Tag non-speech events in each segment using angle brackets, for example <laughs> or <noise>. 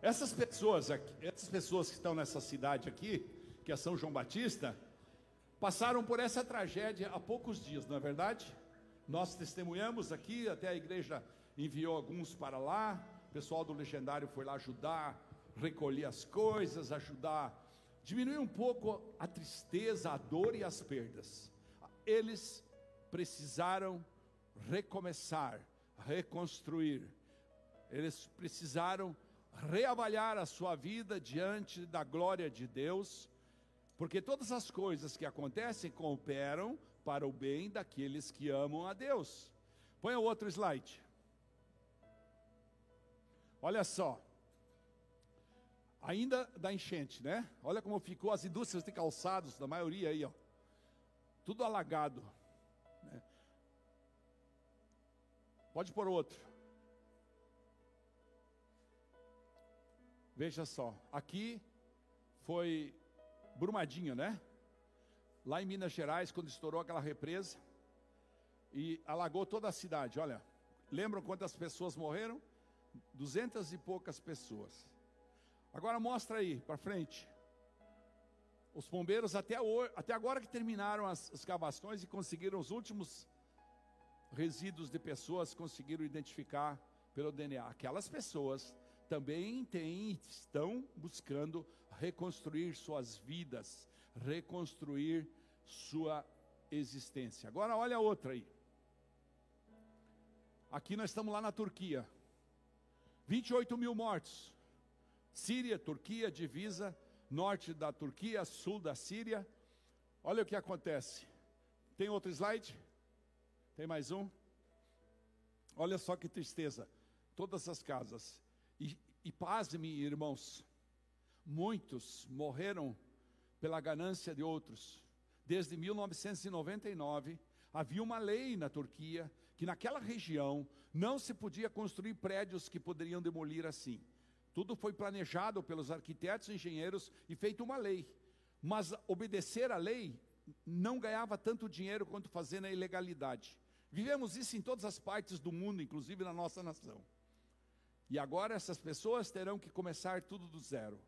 Essas pessoas, aqui, essas pessoas que estão nessa cidade aqui, que é São João Batista, passaram por essa tragédia há poucos dias, não é verdade? Nós testemunhamos aqui, até a igreja enviou alguns para lá, o pessoal do legendário foi lá ajudar, recolher as coisas, ajudar, diminuir um pouco a tristeza, a dor e as perdas. Eles precisaram recomeçar, reconstruir. Eles precisaram reavaliar a sua vida diante da glória de Deus, porque todas as coisas que acontecem cooperam para o bem daqueles que amam a Deus. Põe o outro slide. Olha só. Ainda da enchente, né? Olha como ficou as indústrias de calçados, da maioria aí, ó. Tudo alagado. Né? Pode pôr outro. Veja só, aqui foi Brumadinho, né? Lá em Minas Gerais, quando estourou aquela represa e alagou toda a cidade. Olha, lembram quantas pessoas morreram? Duzentas e poucas pessoas. Agora mostra aí, para frente. Os bombeiros até, hoje, até agora que terminaram as escavações e conseguiram os últimos resíduos de pessoas, conseguiram identificar pelo DNA. Aquelas pessoas também têm, estão buscando reconstruir suas vidas, reconstruir sua existência. Agora olha outra aí. Aqui nós estamos lá na Turquia. 28 mil mortos. Síria, Turquia, divisa, norte da Turquia, sul da Síria. Olha o que acontece. Tem outro slide? Tem mais um? Olha só que tristeza. Todas as casas e, e pasme, irmãos, muitos morreram pela ganância de outros. Desde 1999, havia uma lei na Turquia que naquela região não se podia construir prédios que poderiam demolir assim. Tudo foi planejado pelos arquitetos e engenheiros e feito uma lei. Mas obedecer à lei não ganhava tanto dinheiro quanto fazer na ilegalidade. Vivemos isso em todas as partes do mundo, inclusive na nossa nação. E agora essas pessoas terão que começar tudo do zero.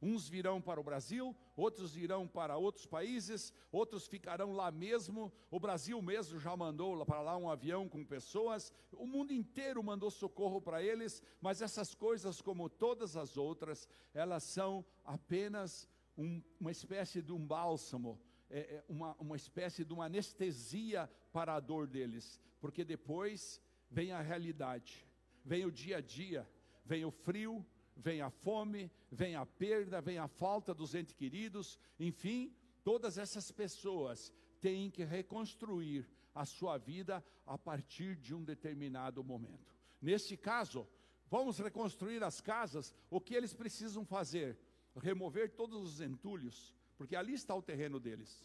Uns virão para o Brasil, outros irão para outros países, outros ficarão lá mesmo. O Brasil mesmo já mandou para lá um avião com pessoas. O mundo inteiro mandou socorro para eles, mas essas coisas, como todas as outras, elas são apenas um, uma espécie de um bálsamo, é, é uma, uma espécie de uma anestesia para a dor deles, porque depois vem a realidade vem o dia a dia, vem o frio, vem a fome, vem a perda, vem a falta dos entes queridos, enfim, todas essas pessoas têm que reconstruir a sua vida a partir de um determinado momento. Neste caso, vamos reconstruir as casas, o que eles precisam fazer? Remover todos os entulhos, porque ali está o terreno deles.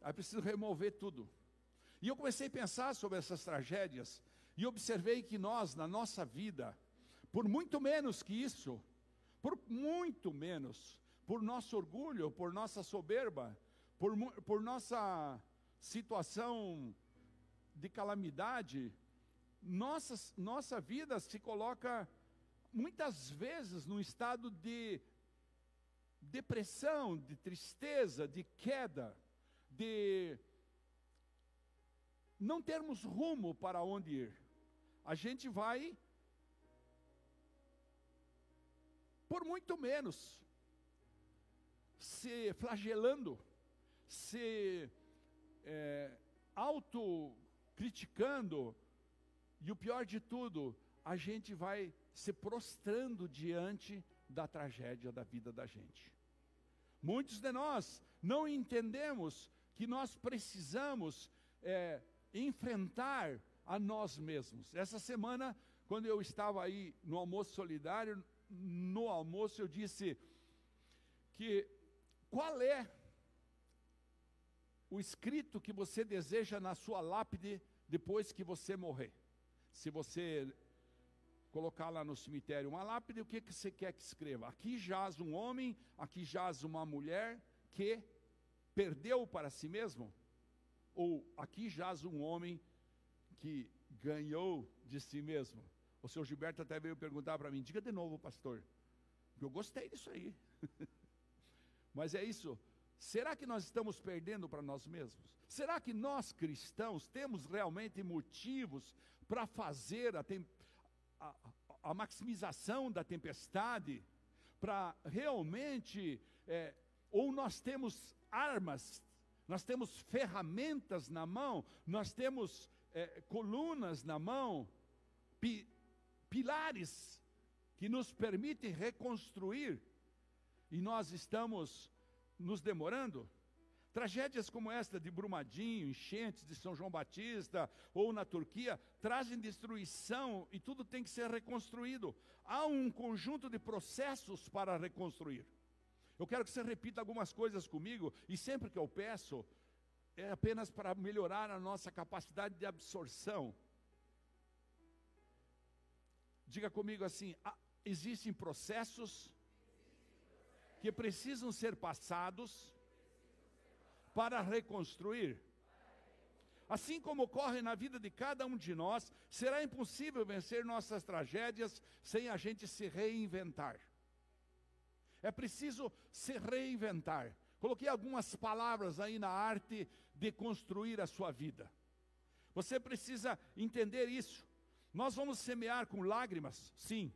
Aí preciso remover tudo. E eu comecei a pensar sobre essas tragédias, e observei que nós, na nossa vida, por muito menos que isso, por muito menos, por nosso orgulho, por nossa soberba, por, por nossa situação de calamidade, nossa, nossa vida se coloca muitas vezes num estado de depressão, de tristeza, de queda, de não termos rumo para onde ir a gente vai por muito menos se flagelando, se é, autocriticando, e o pior de tudo, a gente vai se prostrando diante da tragédia da vida da gente. Muitos de nós não entendemos que nós precisamos é, enfrentar a nós mesmos. Essa semana, quando eu estava aí no almoço solidário, no almoço eu disse que qual é o escrito que você deseja na sua lápide depois que você morrer. Se você colocar lá no cemitério uma lápide, o que, que você quer que escreva? Aqui jaz um homem, aqui jaz uma mulher que perdeu para si mesmo? Ou aqui jaz um homem que ganhou de si mesmo. O seu Gilberto até veio perguntar para mim, diga de novo, pastor. Eu gostei disso aí. <laughs> Mas é isso. Será que nós estamos perdendo para nós mesmos? Será que nós cristãos temos realmente motivos para fazer a, a, a, maximização da tempestade? Para realmente, é, ou nós temos armas, nós temos ferramentas na mão, nós temos é, colunas na mão, pi, pilares que nos permitem reconstruir, e nós estamos nos demorando? Tragédias como esta de Brumadinho, enchentes de São João Batista ou na Turquia trazem destruição e tudo tem que ser reconstruído. Há um conjunto de processos para reconstruir. Eu quero que você repita algumas coisas comigo e sempre que eu peço é apenas para melhorar a nossa capacidade de absorção. Diga comigo assim: ah, existem processos que precisam ser passados para reconstruir. Assim como ocorre na vida de cada um de nós, será impossível vencer nossas tragédias sem a gente se reinventar. É preciso se reinventar. Coloquei algumas palavras aí na arte de construir a sua vida. Você precisa entender isso. Nós vamos semear com lágrimas? Sim.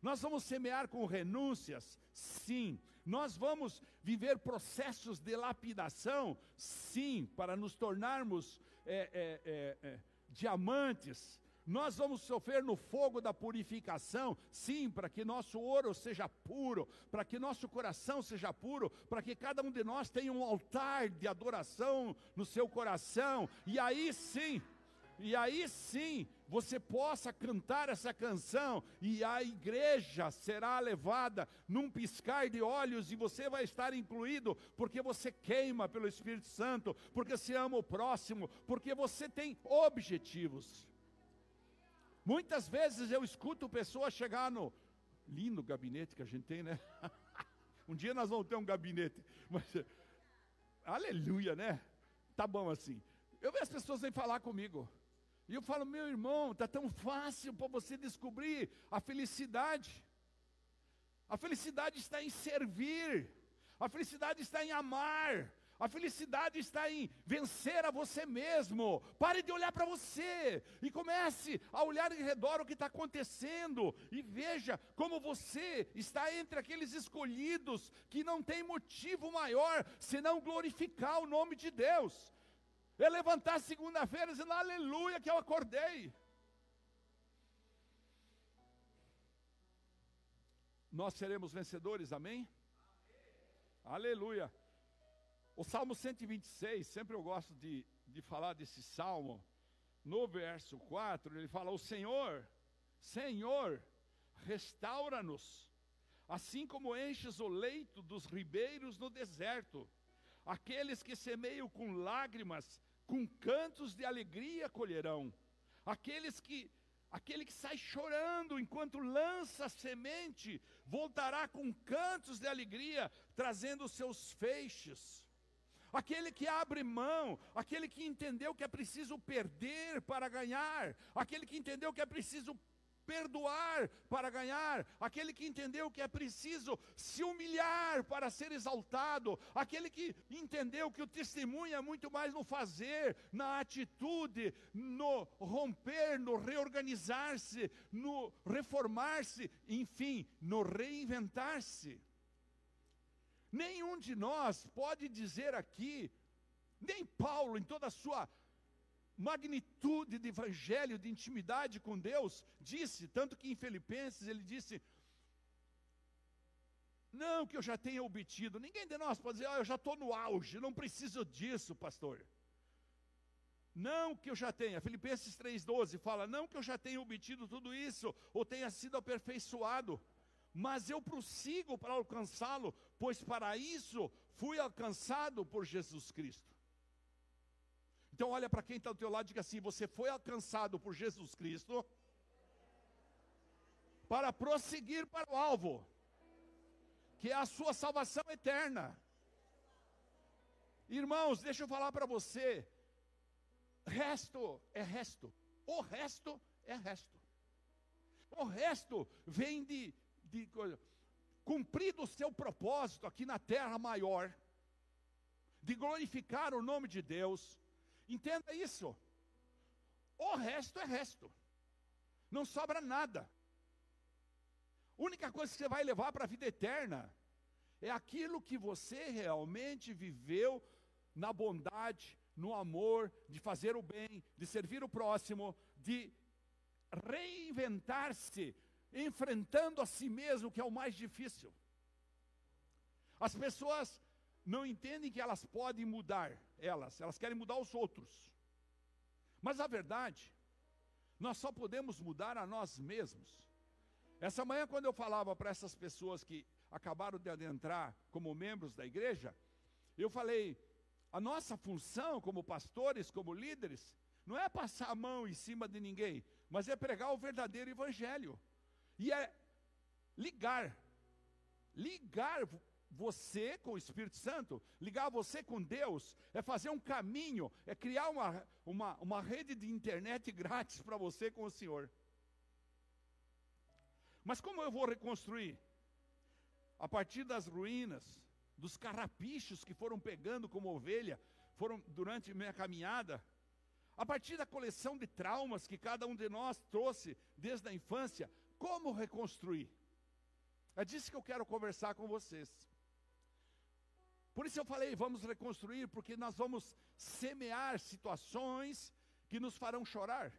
Nós vamos semear com renúncias? Sim. Nós vamos viver processos de lapidação? Sim, para nos tornarmos é, é, é, diamantes. Nós vamos sofrer no fogo da purificação, sim, para que nosso ouro seja puro, para que nosso coração seja puro, para que cada um de nós tenha um altar de adoração no seu coração, e aí sim, e aí sim você possa cantar essa canção e a igreja será levada num piscar de olhos e você vai estar incluído porque você queima pelo Espírito Santo, porque você ama o próximo, porque você tem objetivos. Muitas vezes eu escuto pessoas chegar no lindo gabinete que a gente tem, né? <laughs> um dia nós vamos ter um gabinete, mas aleluia, né? Tá bom assim. Eu vejo as pessoas vêm falar comigo. E eu falo, meu irmão, está tão fácil para você descobrir a felicidade. A felicidade está em servir, a felicidade está em amar, a felicidade está em vencer a você mesmo. Pare de olhar para você e comece a olhar em redor o que está acontecendo e veja como você está entre aqueles escolhidos que não tem motivo maior senão glorificar o nome de Deus é levantar segunda-feira dizendo aleluia que eu acordei. Nós seremos vencedores, amém? amém? Aleluia. O Salmo 126, sempre eu gosto de, de falar desse salmo. No verso 4, ele fala: O Senhor, Senhor, restaura-nos, assim como enches o leito dos ribeiros no deserto. Aqueles que semeiam com lágrimas com cantos de alegria colherão. Aqueles que aquele que sai chorando enquanto lança semente, voltará com cantos de alegria, trazendo seus feixes. Aquele que abre mão, aquele que entendeu que é preciso perder para ganhar, aquele que entendeu que é preciso perdoar para ganhar, aquele que entendeu que é preciso se humilhar para ser exaltado, aquele que entendeu que o testemunho é muito mais no fazer, na atitude, no romper, no reorganizar-se, no reformar-se, enfim, no reinventar-se. Nenhum de nós pode dizer aqui, nem Paulo, em toda a sua magnitude de evangelho, de intimidade com Deus, disse, tanto que em Filipenses ele disse: Não que eu já tenha obtido, ninguém de nós pode dizer, oh, eu já estou no auge, não preciso disso, pastor. Não que eu já tenha, Filipenses 3,12 fala: Não que eu já tenha obtido tudo isso, ou tenha sido aperfeiçoado, mas eu prossigo para alcançá-lo, pois para isso fui alcançado por Jesus Cristo. Então olha para quem está do teu lado e diga assim: você foi alcançado por Jesus Cristo para prosseguir para o alvo, que é a sua salvação eterna. Irmãos, deixa eu falar para você. Resto é resto. O resto é resto. O resto vem de, de cumprido o seu propósito aqui na terra maior, de glorificar o nome de Deus. Entenda isso. O resto é resto. Não sobra nada. A única coisa que você vai levar para a vida eterna é aquilo que você realmente viveu na bondade, no amor, de fazer o bem, de servir o próximo, de reinventar-se, enfrentando a si mesmo, que é o mais difícil. As pessoas não entendem que elas podem mudar elas, elas querem mudar os outros. Mas a verdade, nós só podemos mudar a nós mesmos. Essa manhã, quando eu falava para essas pessoas que acabaram de adentrar como membros da igreja, eu falei: a nossa função como pastores, como líderes, não é passar a mão em cima de ninguém, mas é pregar o verdadeiro evangelho. E é ligar, ligar você com o Espírito Santo, ligar você com Deus, é fazer um caminho, é criar uma, uma, uma rede de internet <laughs> grátis para você com o Senhor. Mas como eu vou reconstruir? A partir das ruínas, dos carrapichos que foram pegando como ovelha, foram durante minha caminhada, a partir da coleção de traumas que cada um de nós trouxe desde a infância, como reconstruir? É disso que eu quero conversar com vocês. Por isso eu falei, vamos reconstruir, porque nós vamos semear situações que nos farão chorar,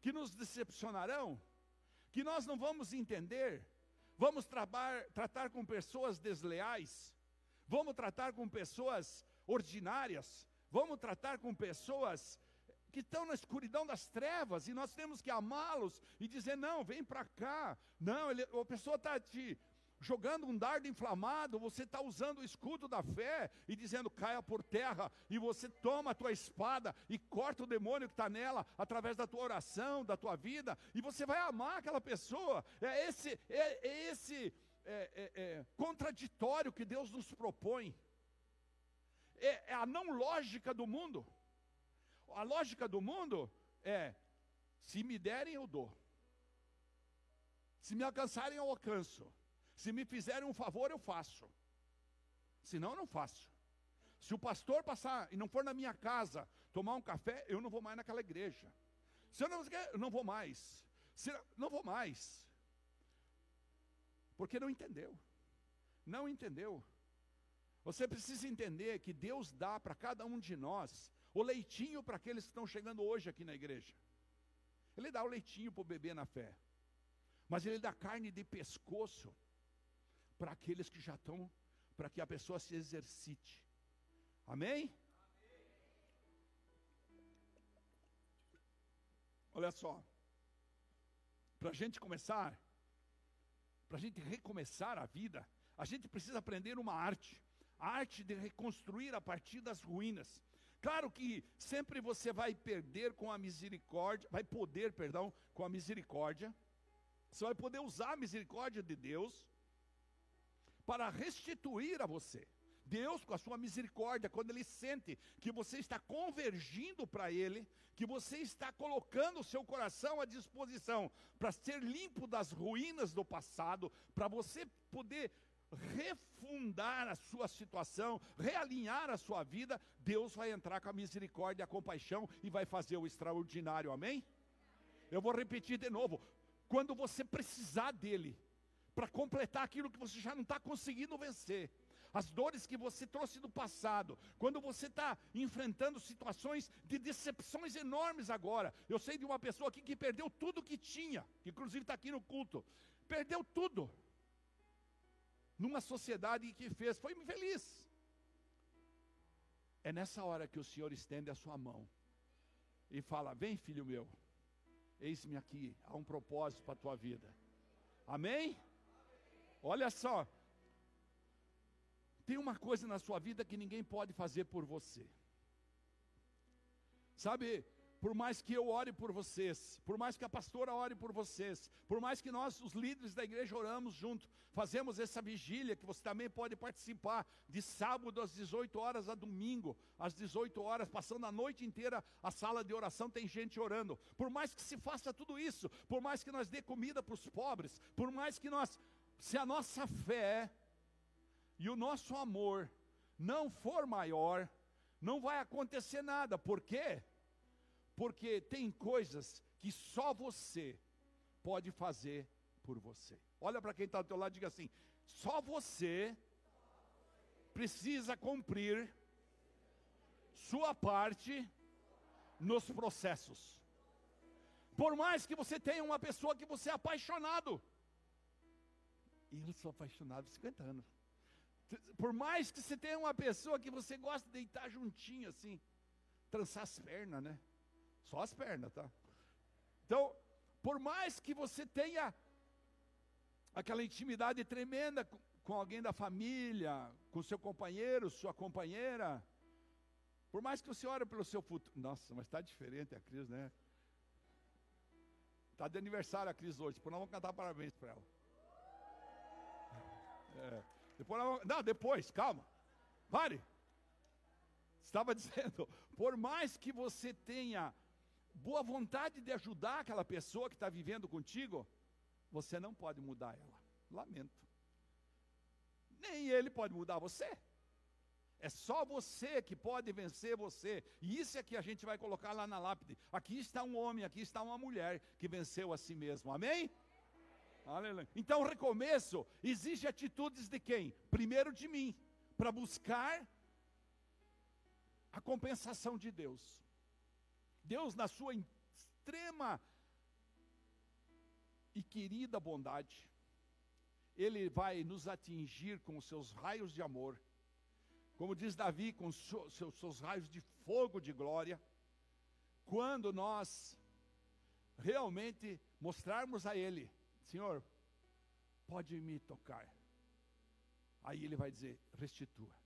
que nos decepcionarão, que nós não vamos entender, vamos trabar, tratar com pessoas desleais, vamos tratar com pessoas ordinárias, vamos tratar com pessoas que estão na escuridão das trevas, e nós temos que amá-los e dizer: não, vem para cá. Não, ele, a pessoa está te jogando um dardo inflamado, você está usando o escudo da fé e dizendo: caia por terra, e você toma a tua espada e corta o demônio que está nela através da tua oração, da tua vida, e você vai amar aquela pessoa. É esse, é, é esse é, é, é contraditório que Deus nos propõe. É, é a não lógica do mundo. A lógica do mundo é: se me derem, eu dou. Se me alcançarem, eu alcanço. Se me fizerem um favor, eu faço. Se não, eu não faço. Se o pastor passar e não for na minha casa tomar um café, eu não vou mais naquela igreja. Se eu não, eu não vou mais. Se, não vou mais. Porque não entendeu. Não entendeu. Você precisa entender que Deus dá para cada um de nós o leitinho para aqueles que estão chegando hoje aqui na igreja. Ele dá o leitinho para o bebê na fé. Mas ele dá carne de pescoço para aqueles que já estão, para que a pessoa se exercite. Amém? Olha só, para a gente começar, para a gente recomeçar a vida, a gente precisa aprender uma arte, a arte de reconstruir a partir das ruínas. Claro que sempre você vai perder com a misericórdia, vai poder, perdão, com a misericórdia. Você vai poder usar a misericórdia de Deus para restituir a você. Deus, com a sua misericórdia, quando Ele sente que você está convergindo para Ele, que você está colocando o seu coração à disposição para ser limpo das ruínas do passado, para você poder refundar a sua situação, realinhar a sua vida, Deus vai entrar com a misericórdia e a compaixão e vai fazer o extraordinário, amém? Eu vou repetir de novo: quando você precisar dEle, para completar aquilo que você já não está conseguindo vencer, as dores que você trouxe do passado, quando você está enfrentando situações de decepções enormes agora. Eu sei de uma pessoa aqui que perdeu tudo que tinha, que inclusive está aqui no culto, perdeu tudo numa sociedade que fez, foi infeliz. É nessa hora que o Senhor estende a sua mão e fala: Vem, filho meu, eis-me aqui, há um propósito para a tua vida. Amém? Olha só, tem uma coisa na sua vida que ninguém pode fazer por você. Sabe, por mais que eu ore por vocês, por mais que a pastora ore por vocês, por mais que nós, os líderes da igreja, oramos junto, fazemos essa vigília que você também pode participar, de sábado às 18 horas a domingo, às 18 horas, passando a noite inteira a sala de oração, tem gente orando. Por mais que se faça tudo isso, por mais que nós dê comida para os pobres, por mais que nós, se a nossa fé e o nosso amor não for maior, não vai acontecer nada. Por quê? Porque tem coisas que só você pode fazer por você. Olha para quem está do teu lado e diga assim: só você precisa cumprir sua parte nos processos. Por mais que você tenha uma pessoa que você é apaixonado. E eu sou apaixonado há 50 anos. Por mais que você tenha uma pessoa que você gosta de deitar juntinho assim, trançar as pernas, né? Só as pernas, tá? Então, por mais que você tenha aquela intimidade tremenda com, alguém da família, com seu companheiro, sua companheira, por mais que você ore pelo seu futuro. Nossa, mas está diferente a Cris, né? Está de aniversário a Cris hoje, por não vamos cantar parabéns para ela. É, depois vamos, não, depois, calma. Pare. Estava <laughs> dizendo, por mais que você tenha boa vontade de ajudar aquela pessoa que está vivendo contigo, você não pode mudar ela. Lamento. Nem ele pode mudar você. É só você que pode vencer você. E isso é que a gente vai colocar lá na lápide. Aqui está um homem, aqui está uma mulher que venceu a si mesmo. Amém? Aleluia. Então, recomeço exige atitudes de quem? Primeiro de mim, para buscar a compensação de Deus. Deus, na sua extrema e querida bondade, Ele vai nos atingir com os seus raios de amor, como diz Davi, com seus, seus raios de fogo de glória, quando nós realmente mostrarmos a Ele, Senhor, pode me tocar. Aí Ele vai dizer: restitua.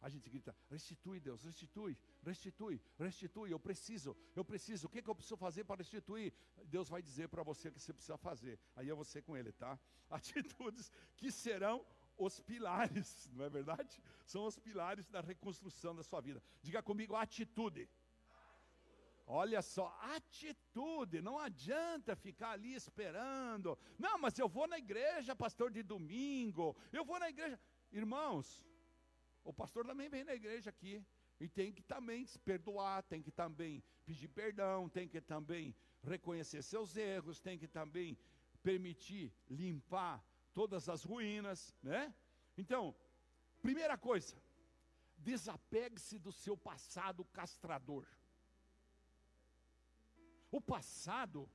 A gente grita: restitui, Deus, restitui, restitui, restitui. Eu preciso, eu preciso. O que, que eu preciso fazer para restituir? Deus vai dizer para você o que você precisa fazer. Aí é você com Ele, tá? <laughs> Atitudes que serão os pilares, <laughs> não é verdade? São os pilares da reconstrução da sua vida. Diga comigo: atitude. Olha só, atitude, não adianta ficar ali esperando. Não, mas eu vou na igreja, pastor, de domingo. Eu vou na igreja. Irmãos, o pastor também vem na igreja aqui e tem que também se perdoar, tem que também pedir perdão, tem que também reconhecer seus erros, tem que também permitir limpar todas as ruínas, né? Então, primeira coisa, desapegue-se do seu passado castrador. O passado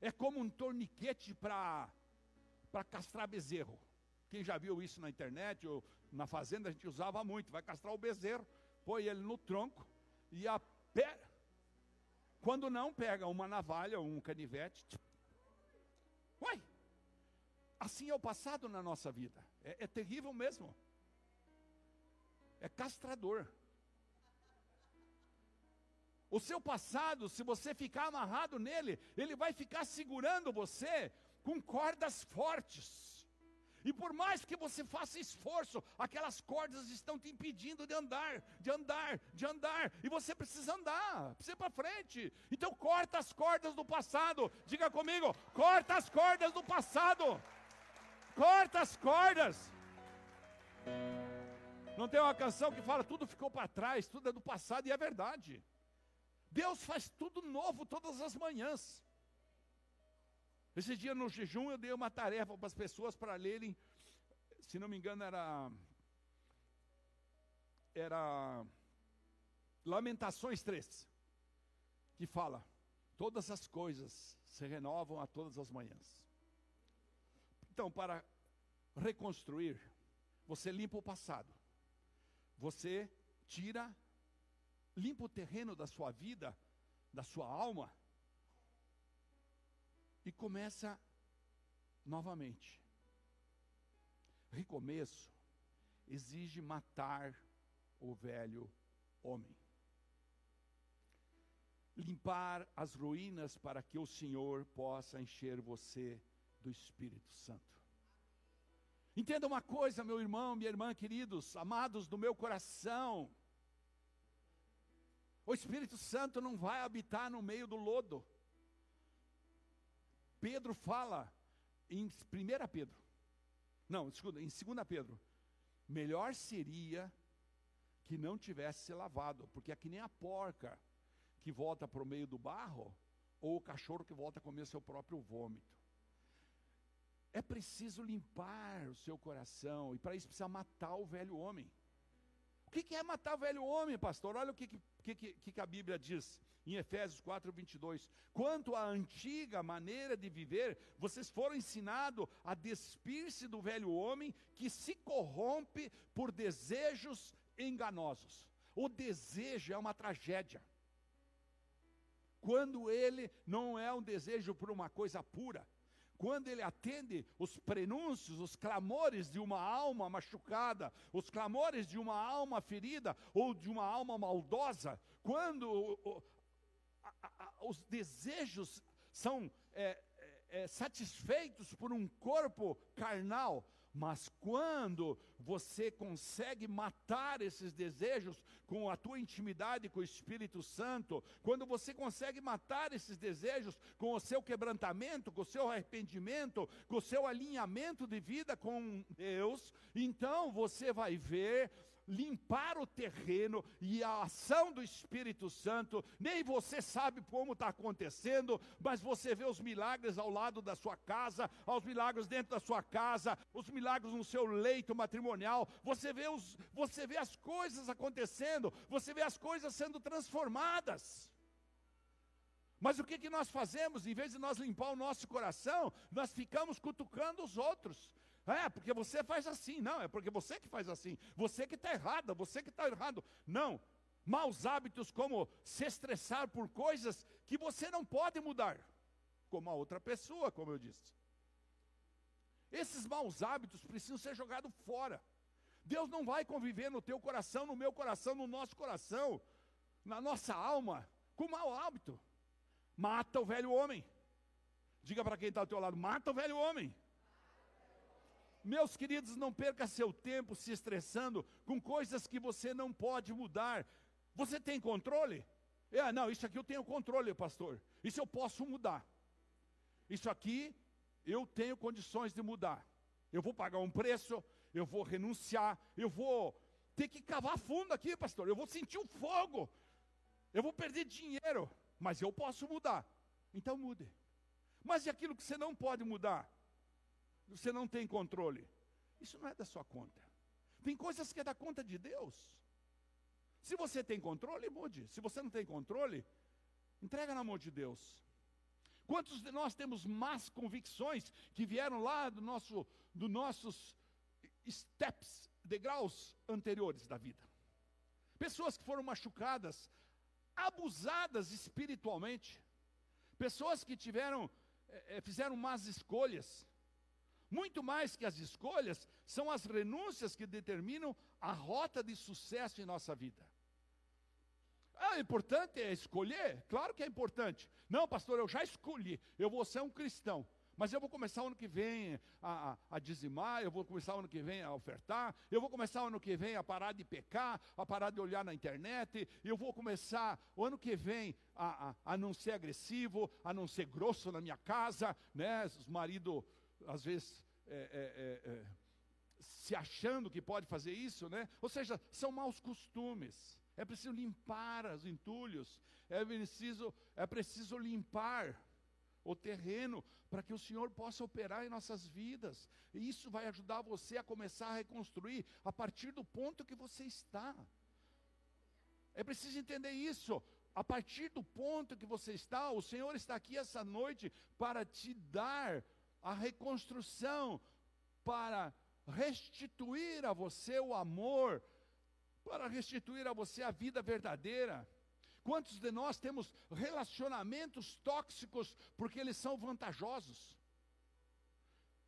é como um torniquete para castrar bezerro. Quem já viu isso na internet ou na fazenda, a gente usava muito. Vai castrar o bezerro, põe ele no tronco e a pé. Quando não, pega uma navalha ou um canivete. Uai! Assim é o passado na nossa vida. É, é terrível mesmo. É castrador. O seu passado, se você ficar amarrado nele, ele vai ficar segurando você com cordas fortes. E por mais que você faça esforço, aquelas cordas estão te impedindo de andar, de andar, de andar. E você precisa andar, precisa ir para frente. Então corta as cordas do passado. Diga comigo, corta as cordas do passado. Corta as cordas. Não tem uma canção que fala tudo ficou para trás, tudo é do passado e é verdade. Deus faz tudo novo todas as manhãs. Esse dia no jejum eu dei uma tarefa para as pessoas para lerem, se não me engano era era Lamentações 3, que fala: todas as coisas se renovam a todas as manhãs. Então, para reconstruir, você limpa o passado. Você tira limpa o terreno da sua vida, da sua alma e começa novamente. Recomeço exige matar o velho homem. limpar as ruínas para que o Senhor possa encher você do Espírito Santo. Entenda uma coisa, meu irmão, minha irmã, queridos, amados do meu coração. O Espírito Santo não vai habitar no meio do lodo. Pedro fala em 1 Pedro, não, em 2 Pedro, melhor seria que não tivesse se lavado, porque é que nem a porca que volta para o meio do barro, ou o cachorro que volta a comer seu próprio vômito. É preciso limpar o seu coração, e para isso precisa matar o velho homem. O que, é matar o velho homem, pastor? Olha o que, que, que, que a Bíblia diz em Efésios 4, 22. Quanto à antiga maneira de viver, vocês foram ensinados a despir-se do velho homem que se corrompe por desejos enganosos. O desejo é uma tragédia. Quando ele não é um desejo por uma coisa pura, quando ele atende os prenúncios, os clamores de uma alma machucada, os clamores de uma alma ferida ou de uma alma maldosa, quando os desejos são é, é, é, satisfeitos por um corpo carnal, mas quando você consegue matar esses desejos com a tua intimidade com o Espírito Santo, quando você consegue matar esses desejos com o seu quebrantamento, com o seu arrependimento, com o seu alinhamento de vida com Deus, então você vai ver limpar o terreno e a ação do Espírito Santo, nem você sabe como está acontecendo, mas você vê os milagres ao lado da sua casa, os milagres dentro da sua casa, os milagres no seu leito matrimonial, você vê, os, você vê as coisas acontecendo, você vê as coisas sendo transformadas. Mas o que, que nós fazemos? Em vez de nós limpar o nosso coração, nós ficamos cutucando os outros. É, porque você faz assim. Não, é porque você que faz assim. Você que está errada, você que está errado. Não. Maus hábitos como se estressar por coisas que você não pode mudar, como a outra pessoa, como eu disse. Esses maus hábitos precisam ser jogados fora. Deus não vai conviver no teu coração, no meu coração, no nosso coração, na nossa alma, com mau hábito. Mata o velho homem. Diga para quem está ao teu lado: mata o velho homem. Meus queridos, não perca seu tempo se estressando com coisas que você não pode mudar. Você tem controle? É, não, isso aqui eu tenho controle, pastor. Isso eu posso mudar. Isso aqui eu tenho condições de mudar. Eu vou pagar um preço, eu vou renunciar, eu vou ter que cavar fundo aqui, pastor. Eu vou sentir o fogo. Eu vou perder dinheiro, mas eu posso mudar. Então mude. Mas e aquilo que você não pode mudar? Você não tem controle. Isso não é da sua conta. Tem coisas que é da conta de Deus. Se você tem controle, mude. Se você não tem controle, entrega na mão de Deus. Quantos de nós temos más convicções que vieram lá do nosso, dos nossos steps, degraus anteriores da vida? Pessoas que foram machucadas, abusadas espiritualmente, pessoas que tiveram, é, fizeram más escolhas, muito mais que as escolhas, são as renúncias que determinam a rota de sucesso em nossa vida. Ah, importante é escolher? Claro que é importante. Não, pastor, eu já escolhi, eu vou ser um cristão. Mas eu vou começar o ano que vem a, a, a, dizimar, eu vou começar o ano que vem a ofertar, eu vou começar o ano que vem a parar de pecar, a parar de olhar na internet, eu vou começar o ano que vem a, a, a não ser agressivo, a não ser grosso na minha casa, né? Os maridos às vezes é, é, é, é, se achando que pode fazer isso, né? Ou seja, são maus costumes. É preciso limpar os entulhos, é preciso, é preciso limpar o terreno para que o Senhor possa operar em nossas vidas. E isso vai ajudar você a começar a reconstruir a partir do ponto que você está. É preciso entender isso. A partir do ponto que você está, o Senhor está aqui essa noite para te dar a reconstrução para restituir a você o amor, para restituir a você a vida verdadeira. Quantos de nós temos relacionamentos tóxicos porque eles são vantajosos?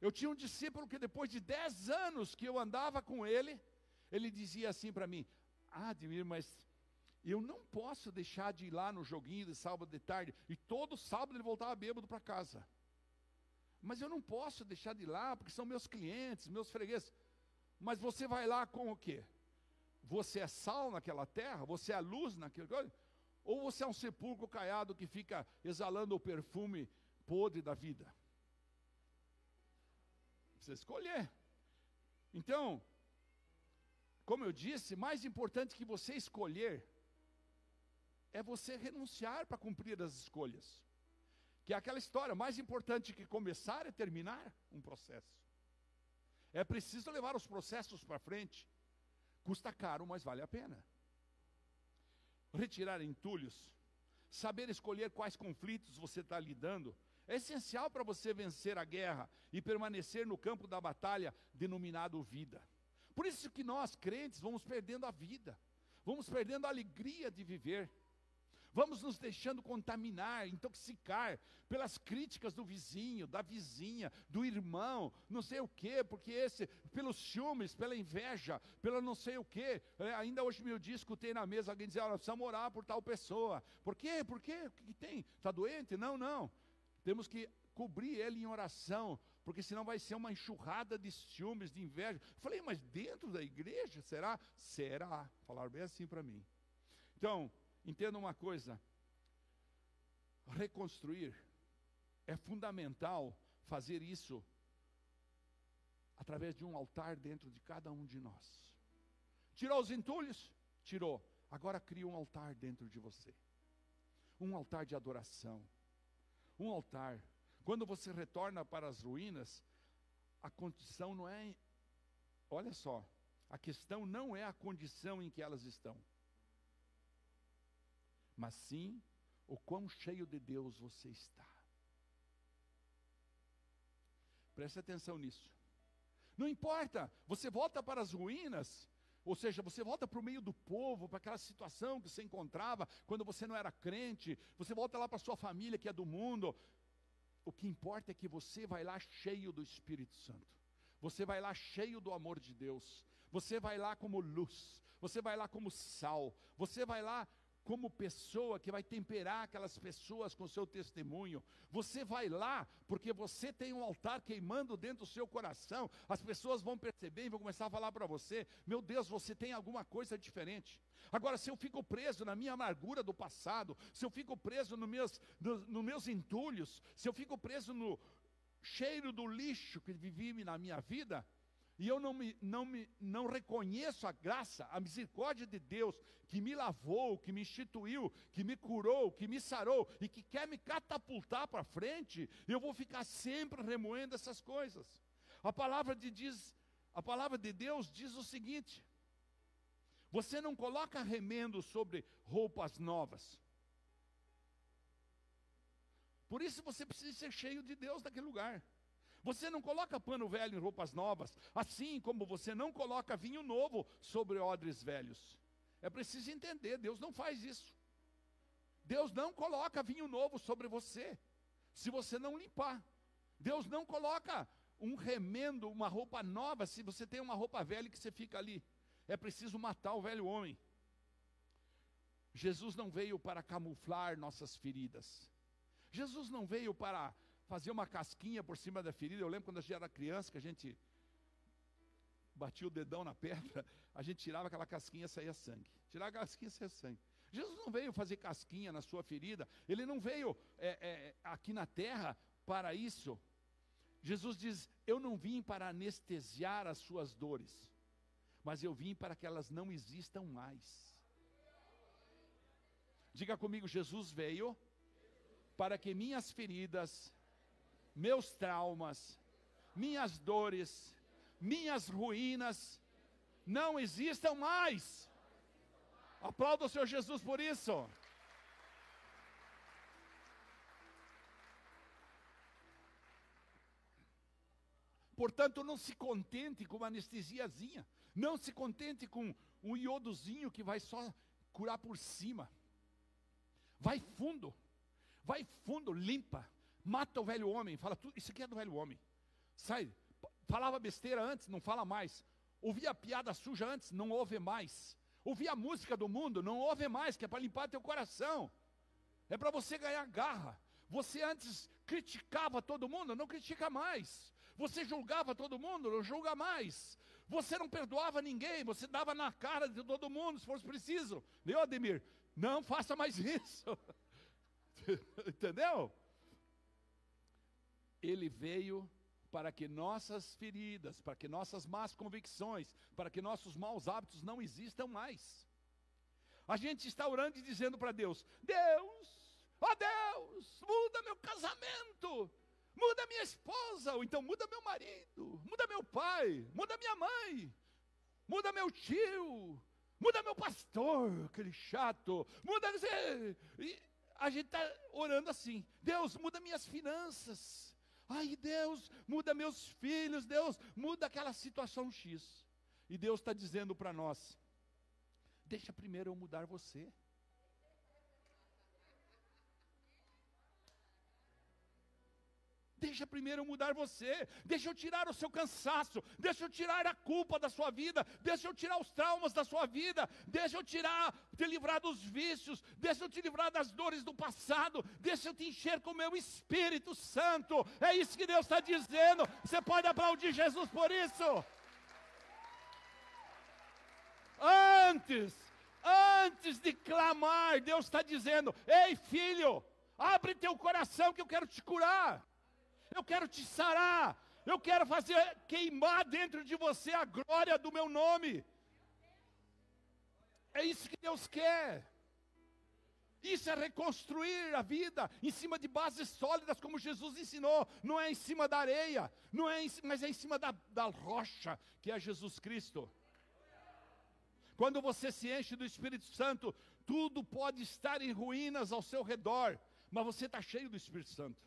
Eu tinha um discípulo que depois de dez anos que eu andava com ele, ele dizia assim para mim: Ah, Admir, mas Eu não posso deixar de ir lá no joguinho de sábado de tarde. E todo sábado ele voltava bêbado para casa. Mas eu não posso deixar de ir lá, porque são meus clientes, meus fregueses. Mas você vai lá com o quê? Você é sal naquela terra? Você é luz naquele? Ou você é um sepulcro caiado que fica exalando o perfume podre da vida? Precisa escolher. Então, como eu disse, mais importante que você escolher é você renunciar para cumprir as escolhas. Que é aquela história, mais importante que começar é terminar um processo. É preciso levar os processos para frente. Custa caro, mas vale a pena. Retirar entulhos, saber escolher quais conflitos você está lidando, é essencial para você vencer a guerra e permanecer no campo da batalha denominado vida. Por isso que nós, crentes, vamos perdendo a vida, vamos perdendo a alegria de viver. Vamos nos deixando contaminar, intoxicar pelas críticas do vizinho, da vizinha, do irmão, não sei o quê, porque esse, pelos ciúmes, pela inveja, pela não sei o quê. É, ainda hoje meu dia escutei na mesa alguém dizer, olha, precisa orar por tal pessoa. Por quê? Por quê? O que, que tem? Está doente? Não, não. Temos que cobrir ele em oração, porque senão vai ser uma enxurrada de ciúmes, de inveja. Falei, mas dentro da igreja, será? Será. Falaram bem assim para mim. Então, Entenda uma coisa: reconstruir é fundamental fazer isso através de um altar dentro de cada um de nós. Tirou os entulhos? Tirou. Agora cria um altar dentro de você. Um altar de adoração. Um altar. Quando você retorna para as ruínas, a condição não é. Olha só, a questão não é a condição em que elas estão mas sim o quão cheio de Deus você está. Preste atenção nisso. Não importa, você volta para as ruínas, ou seja, você volta para o meio do povo, para aquela situação que você encontrava quando você não era crente, você volta lá para a sua família que é do mundo. O que importa é que você vai lá cheio do Espírito Santo, você vai lá cheio do amor de Deus, você vai lá como luz, você vai lá como sal, você vai lá como pessoa que vai temperar aquelas pessoas com seu testemunho. Você vai lá porque você tem um altar queimando dentro do seu coração. As pessoas vão perceber e vão começar a falar para você: "Meu Deus, você tem alguma coisa diferente". Agora, se eu fico preso na minha amargura do passado, se eu fico preso nos meus, nos no meus entulhos, se eu fico preso no cheiro do lixo que vivi na minha vida, e eu não, me, não, me, não reconheço a graça, a misericórdia de Deus que me lavou, que me instituiu, que me curou, que me sarou e que quer me catapultar para frente, eu vou ficar sempre remoendo essas coisas. A palavra de, diz, a palavra de Deus diz o seguinte: você não coloca remendo sobre roupas novas. Por isso você precisa ser cheio de Deus naquele lugar. Você não coloca pano velho em roupas novas, assim como você não coloca vinho novo sobre odres velhos. É preciso entender, Deus não faz isso. Deus não coloca vinho novo sobre você, se você não limpar. Deus não coloca um remendo, uma roupa nova, se você tem uma roupa velha que você fica ali. É preciso matar o velho homem. Jesus não veio para camuflar nossas feridas. Jesus não veio para fazia uma casquinha por cima da ferida. Eu lembro quando a gente era criança que a gente batia o dedão na pedra, a gente tirava aquela casquinha e saía sangue. Tirava a casquinha e saía sangue. Jesus não veio fazer casquinha na sua ferida, ele não veio é, é, aqui na terra para isso. Jesus diz: Eu não vim para anestesiar as suas dores, mas eu vim para que elas não existam mais. Diga comigo: Jesus veio para que minhas feridas meus traumas, minhas dores, minhas ruínas não existam mais. Aplauda o Senhor Jesus por isso. Portanto, não se contente com uma anestesiazinha. Não se contente com um iodozinho que vai só curar por cima. Vai fundo. Vai fundo, limpa. Mata o velho homem, fala tudo, isso aqui é do velho homem. Sai, falava besteira antes, não fala mais. Ouvia piada suja antes, não ouve mais. Ouvir a música do mundo, não ouve mais, que é para limpar teu coração. É para você ganhar garra. Você antes criticava todo mundo, não critica mais. Você julgava todo mundo, não julga mais. Você não perdoava ninguém, você dava na cara de todo mundo, se fosse preciso. Meu Ademir, não faça mais <laughs> isso. <laughs> Entendeu? Ele veio para que nossas feridas, para que nossas más convicções, para que nossos maus hábitos não existam mais. A gente está orando e dizendo para Deus: Deus, ó Deus, muda meu casamento, muda minha esposa, ou então muda meu marido, muda meu pai, muda minha mãe, muda meu tio, muda meu pastor, aquele chato, muda. E a gente está orando assim: Deus, muda minhas finanças. Ai, Deus, muda meus filhos, Deus, muda aquela situação X. E Deus está dizendo para nós: deixa primeiro eu mudar você. Deixa primeiro eu mudar você, deixa eu tirar o seu cansaço, deixa eu tirar a culpa da sua vida, deixa eu tirar os traumas da sua vida, deixa eu tirar, te livrar dos vícios, deixa eu te livrar das dores do passado, deixa eu te encher com o meu Espírito Santo. É isso que Deus está dizendo. Você pode aplaudir Jesus por isso. Antes, antes de clamar, Deus está dizendo: Ei filho, abre teu coração que eu quero te curar eu quero te sarar, eu quero fazer queimar dentro de você a glória do meu nome. É isso que Deus quer. Isso é reconstruir a vida em cima de bases sólidas, como Jesus ensinou. Não é em cima da areia, não é em, mas é em cima da, da rocha, que é Jesus Cristo. Quando você se enche do Espírito Santo, tudo pode estar em ruínas ao seu redor, mas você está cheio do Espírito Santo.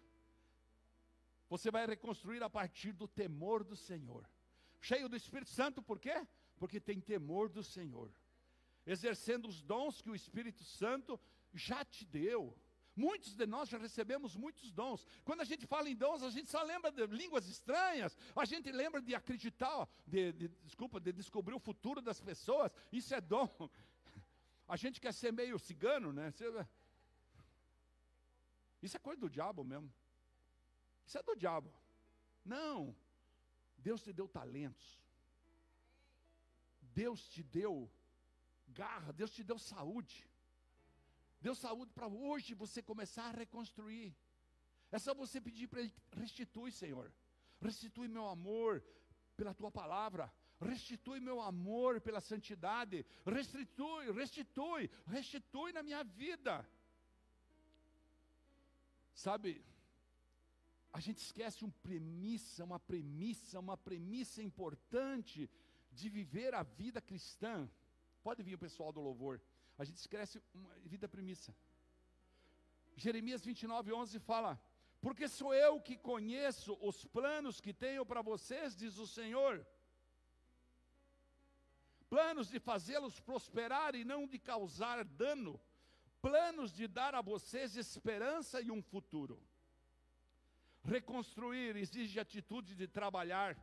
Você vai reconstruir a partir do temor do Senhor. Cheio do Espírito Santo, por quê? Porque tem temor do Senhor. Exercendo os dons que o Espírito Santo já te deu. Muitos de nós já recebemos muitos dons. Quando a gente fala em dons, a gente só lembra de línguas estranhas, a gente lembra de acreditar, de, de, desculpa, de descobrir o futuro das pessoas. Isso é dom. A gente quer ser meio cigano, né? Isso é coisa do diabo mesmo. Isso é do diabo. Não. Deus te deu talentos. Deus te deu garra, Deus te deu saúde. Deu saúde para hoje você começar a reconstruir. É só você pedir para Ele, restitui, Senhor. Restitui meu amor pela tua palavra. Restitui meu amor pela santidade. Restitui, restitui, restitui na minha vida. Sabe, a gente esquece uma premissa, uma premissa, uma premissa importante de viver a vida cristã. Pode vir o pessoal do louvor. A gente esquece uma vida premissa. Jeremias 29, 11 fala: Porque sou eu que conheço os planos que tenho para vocês, diz o Senhor. Planos de fazê-los prosperar e não de causar dano. Planos de dar a vocês esperança e um futuro. Reconstruir exige atitude de trabalhar.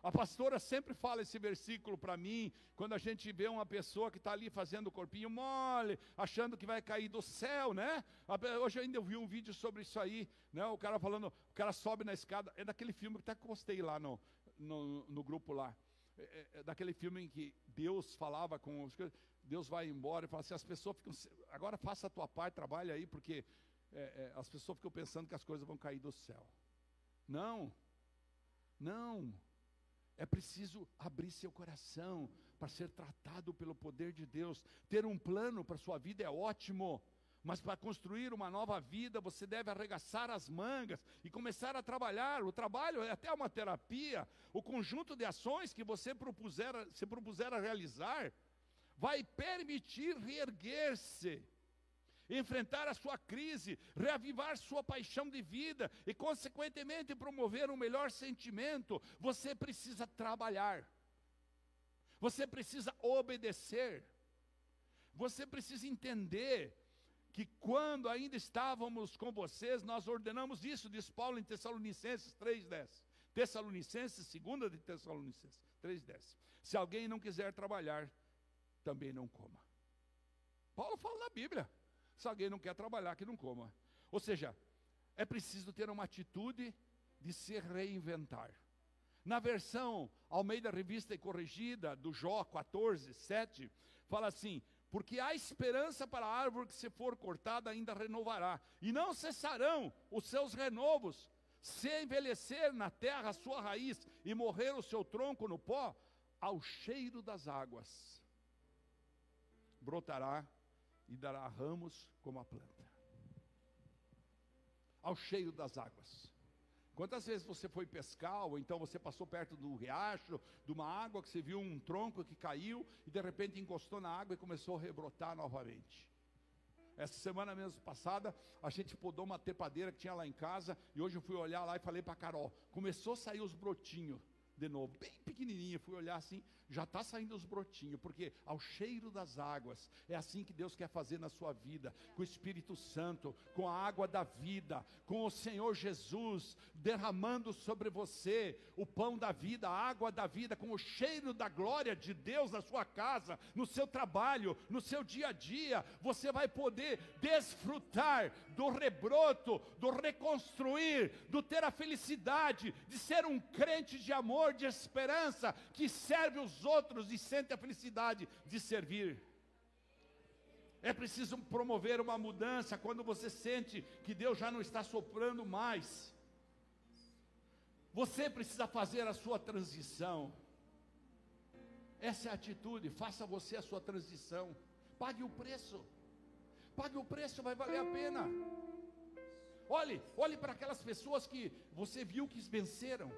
A pastora sempre fala esse versículo para mim, quando a gente vê uma pessoa que está ali fazendo o corpinho mole, achando que vai cair do céu, né? Hoje eu ainda vi um vídeo sobre isso aí, né? O cara falando, o cara sobe na escada, é daquele filme que até postei lá no, no, no grupo lá. É, é, é daquele filme em que Deus falava com os Deus vai embora e fala assim, as pessoas ficam, agora faça a tua parte, trabalha aí, porque é, é, as pessoas ficam pensando que as coisas vão cair do céu. Não, não. É preciso abrir seu coração para ser tratado pelo poder de Deus. Ter um plano para sua vida é ótimo, mas para construir uma nova vida você deve arregaçar as mangas e começar a trabalhar. O trabalho é até uma terapia. O conjunto de ações que você propuser, se propuser a realizar vai permitir reerguer-se enfrentar a sua crise, reavivar sua paixão de vida e, consequentemente, promover um melhor sentimento, você precisa trabalhar, você precisa obedecer, você precisa entender que quando ainda estávamos com vocês, nós ordenamos isso, diz Paulo em Tessalonicenses 3,10. Tessalonicenses, segunda de Tessalonicenses 3,10. Se alguém não quiser trabalhar, também não coma. Paulo fala na Bíblia: se alguém não quer trabalhar, que não coma. Ou seja, é preciso ter uma atitude de se reinventar. Na versão Almeida Revista e Corrigida, do Jó 14, 7, fala assim: Porque há esperança para a árvore que, se for cortada, ainda renovará, e não cessarão os seus renovos. Se envelhecer na terra a sua raiz e morrer o seu tronco no pó, ao cheiro das águas brotará e dará ramos como a planta. Ao cheiro das águas. Quantas vezes você foi pescar, ou então você passou perto do riacho, de uma água que você viu um tronco que caiu e de repente encostou na água e começou a rebrotar novamente? Essa semana mesmo passada, a gente podou uma trepadeira que tinha lá em casa, e hoje eu fui olhar lá e falei para Carol: começou a sair os brotinhos de novo, bem pequenininho, fui olhar assim, já está saindo os brotinhos, porque ao cheiro das águas, é assim que Deus quer fazer na sua vida, com o Espírito Santo, com a água da vida, com o Senhor Jesus derramando sobre você o pão da vida, a água da vida, com o cheiro da glória de Deus na sua casa, no seu trabalho, no seu dia a dia, você vai poder desfrutar do rebroto, do reconstruir, do ter a felicidade de ser um crente de amor, de esperança, que serve os outros e sente a felicidade de servir. É preciso promover uma mudança quando você sente que Deus já não está soprando mais. Você precisa fazer a sua transição. Essa é a atitude, faça você a sua transição. Pague o preço. Pague o preço, vai valer a pena. Olhe, olhe para aquelas pessoas que você viu que venceram.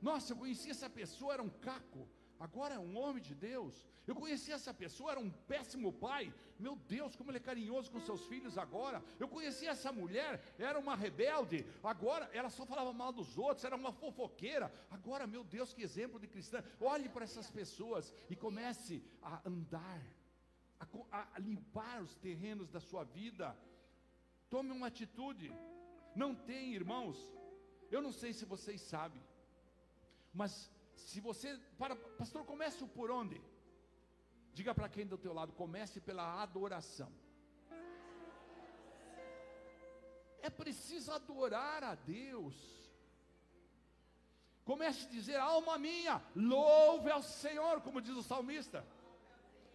Nossa, eu conheci essa pessoa, era um caco. Agora é um homem de Deus. Eu conheci essa pessoa, era um péssimo pai. Meu Deus, como ele é carinhoso com seus filhos agora. Eu conheci essa mulher, era uma rebelde. Agora ela só falava mal dos outros, era uma fofoqueira. Agora, meu Deus, que exemplo de cristã. Olhe para essas pessoas e comece a andar, a, a limpar os terrenos da sua vida. Tome uma atitude. Não tem, irmãos. Eu não sei se vocês sabem. Mas se você, para, pastor, comece por onde? Diga para quem do teu lado, comece pela adoração. É preciso adorar a Deus. Comece a dizer, alma minha, louve ao Senhor, como diz o salmista.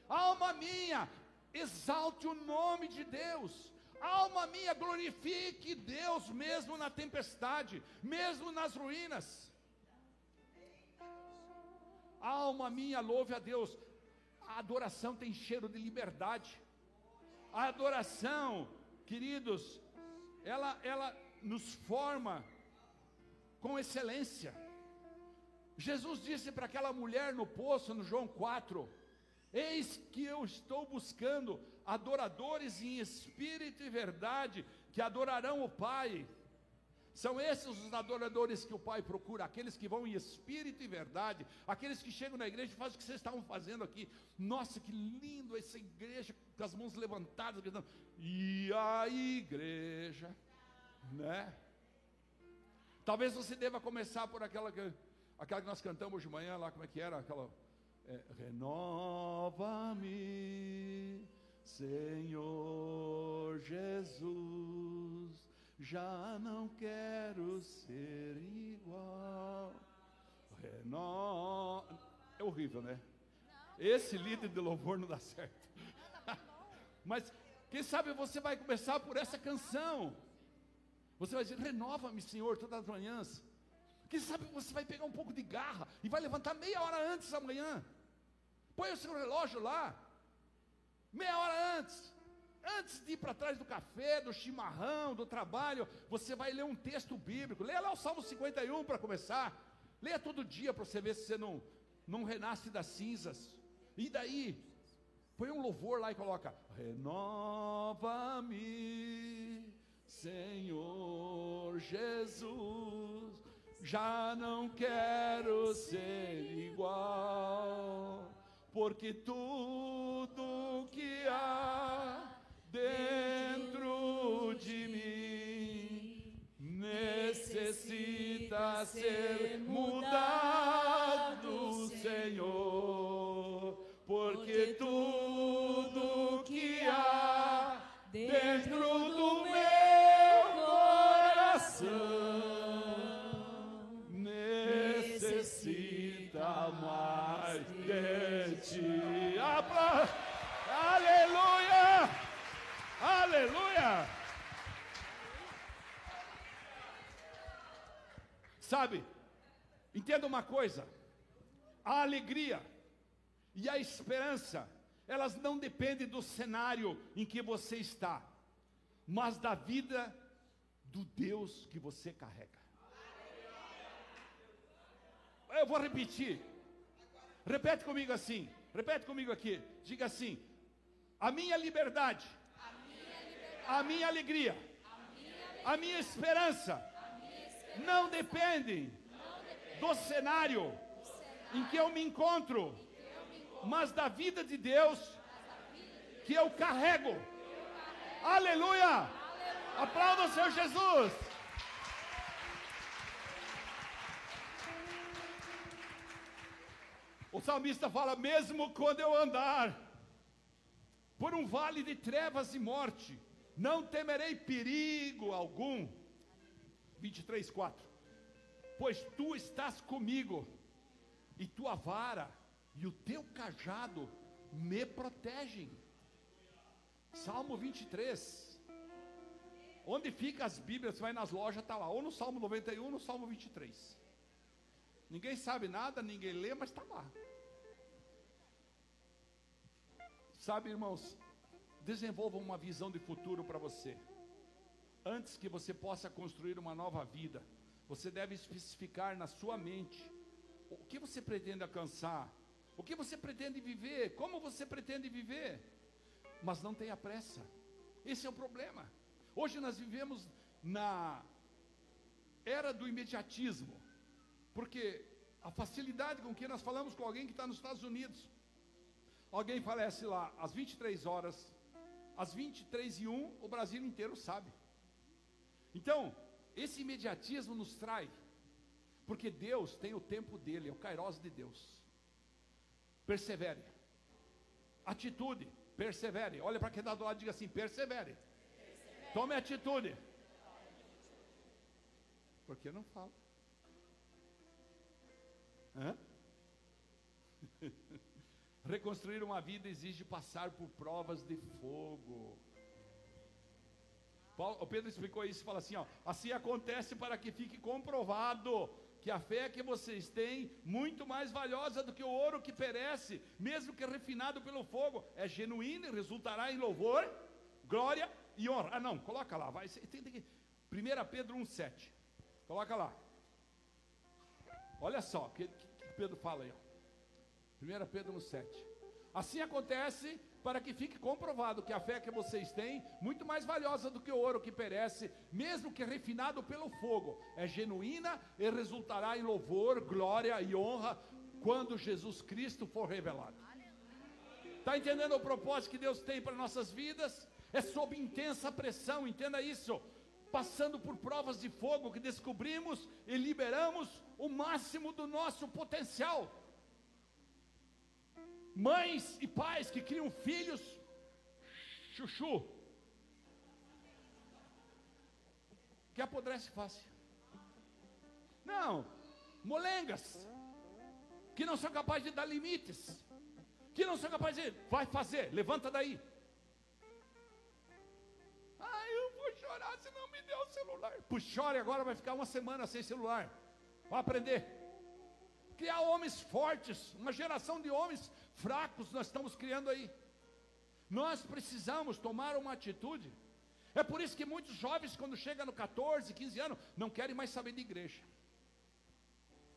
Alma minha, exalte o nome de Deus. Alma minha, glorifique Deus mesmo na tempestade, mesmo nas ruínas. Alma minha, louve a Deus. A adoração tem cheiro de liberdade. A adoração, queridos, ela, ela nos forma com excelência. Jesus disse para aquela mulher no poço, no João 4: Eis que eu estou buscando adoradores em espírito e verdade, que adorarão o Pai. São esses os adoradores que o Pai procura, aqueles que vão em espírito e verdade, aqueles que chegam na igreja e fazem o que vocês estavam fazendo aqui. Nossa, que lindo essa igreja com as mãos levantadas, gritando, e a igreja, né? Talvez você deva começar por aquela que, aquela que nós cantamos de manhã lá, como é que era? Aquela. É, Renova-me, Senhor Jesus já não quero ser igual. Reno... É horrível, né? Esse líder de louvor não dá certo. <laughs> Mas quem sabe você vai começar por essa canção. Você vai dizer: renova-me, Senhor, todas as manhãs. Quem sabe você vai pegar um pouco de garra e vai levantar meia hora antes amanhã. Põe o seu relógio lá. Meia hora antes. Antes de ir para trás do café, do chimarrão, do trabalho, você vai ler um texto bíblico. Leia lá o Salmo 51 para começar. Leia todo dia para você ver se você não, não renasce das cinzas. E daí, põe um louvor lá e coloca: Renova-me, Senhor Jesus. Já não quero ser igual, porque tudo que há dentro de mim. Necessita ser mudado, Senhor, há Sabe, entenda uma coisa: a alegria e a esperança, elas não dependem do cenário em que você está, mas da vida do Deus que você carrega. Eu vou repetir. Repete comigo assim. Repete comigo aqui. Diga assim: a minha liberdade, a minha, liberdade, a minha alegria, a minha, a minha esperança, a minha esperança não, dependem do cenário, em que eu me encontro, mas da vida de Deus que eu carrego. Aleluia. Aplauda o Senhor Jesus. O salmista fala: mesmo quando eu andar por um vale de trevas e morte, não temerei perigo algum. 23, 4. Pois tu estás comigo, e tua vara e o teu cajado me protegem. Salmo 23. Onde fica as Bíblias? Você vai nas lojas, está lá. Ou no Salmo 91 ou no Salmo 23. Ninguém sabe nada, ninguém lê, mas está lá. Sabe, irmãos, desenvolva uma visão de futuro para você. Antes que você possa construir uma nova vida, você deve especificar na sua mente o que você pretende alcançar, o que você pretende viver, como você pretende viver. Mas não tenha pressa. Esse é o problema. Hoje nós vivemos na era do imediatismo. Porque a facilidade com que nós falamos com alguém que está nos Estados Unidos. Alguém falece lá às 23 horas, às 23 e 1, o Brasil inteiro sabe. Então, esse imediatismo nos trai, porque Deus tem o tempo dele, é o kairos de Deus. Persevere. Atitude, persevere. Olha para quem está do lado e diga assim: persevere. persevere. Tome atitude. Por que não fala? Hã? <laughs> Reconstruir uma vida exige passar por provas de fogo. Paulo, o Pedro explicou isso e fala assim: ó, assim acontece para que fique comprovado que a fé que vocês têm, muito mais valiosa do que o ouro que perece, mesmo que refinado pelo fogo, é genuína e resultará em louvor, glória e honra. Ah, não, coloca lá, vai. Tem, tem, 1 Pedro 1,7. Coloca lá. Olha só o que, que, Pedro fala aí. Ó. 1 Pedro 1,7. Assim acontece para que fique comprovado que a fé que vocês têm, muito mais valiosa do que o ouro que perece, mesmo que refinado pelo fogo, é genuína e resultará em louvor, glória e honra quando Jesus Cristo for revelado. Está entendendo o propósito que Deus tem para nossas vidas? É sob intensa pressão, entenda isso passando por provas de fogo que descobrimos e liberamos o máximo do nosso potencial. Mães e pais que criam filhos, chuchu, que apodrece fácil. Não, molengas, que não são capazes de dar limites, que não são capazes de, vai fazer, levanta daí. chorar se não me deu o celular. Pois chore agora, vai ficar uma semana sem celular. Vai aprender. Criar homens fortes, uma geração de homens fracos nós estamos criando aí. Nós precisamos tomar uma atitude. É por isso que muitos jovens, quando chegam no 14, 15 anos, não querem mais saber de igreja.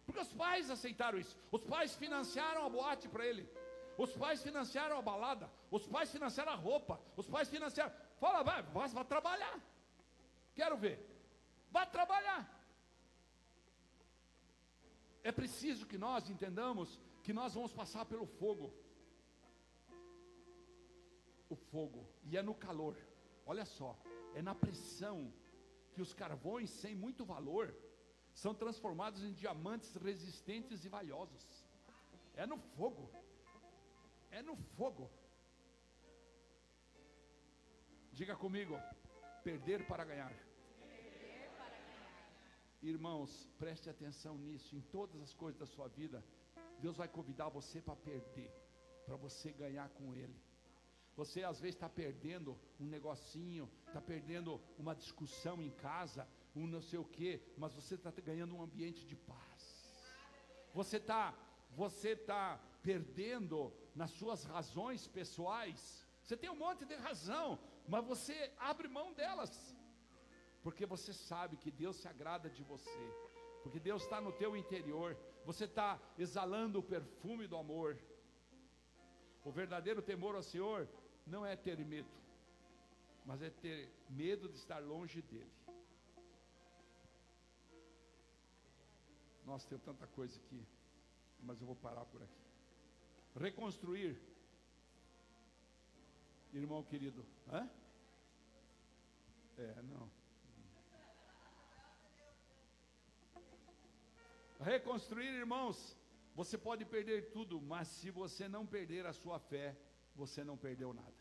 Porque os pais aceitaram isso. Os pais financiaram a boate para ele. Os pais financiaram a balada. Os pais financiaram a roupa. Os pais financiaram. Fala, vai, vai, vai trabalhar. Quero ver. Vá trabalhar. É preciso que nós entendamos que nós vamos passar pelo fogo. O fogo, e é no calor. Olha só, é na pressão que os carvões sem muito valor são transformados em diamantes resistentes e valiosos. É no fogo. É no fogo. Diga comigo, perder para ganhar. Irmãos, preste atenção nisso, em todas as coisas da sua vida. Deus vai convidar você para perder, para você ganhar com Ele. Você às vezes está perdendo um negocinho, está perdendo uma discussão em casa, um não sei o que, mas você está ganhando um ambiente de paz. Você está, você está perdendo nas suas razões pessoais. Você tem um monte de razão, mas você abre mão delas, porque você sabe que Deus se agrada de você, porque Deus está no teu interior. Você está exalando o perfume do amor. O verdadeiro temor ao Senhor não é ter medo, mas é ter medo de estar longe dele. Nossa, tem tanta coisa aqui, mas eu vou parar por aqui. Reconstruir, irmão querido, hã? É, não. Reconstruir, irmãos, você pode perder tudo, mas se você não perder a sua fé, você não perdeu nada.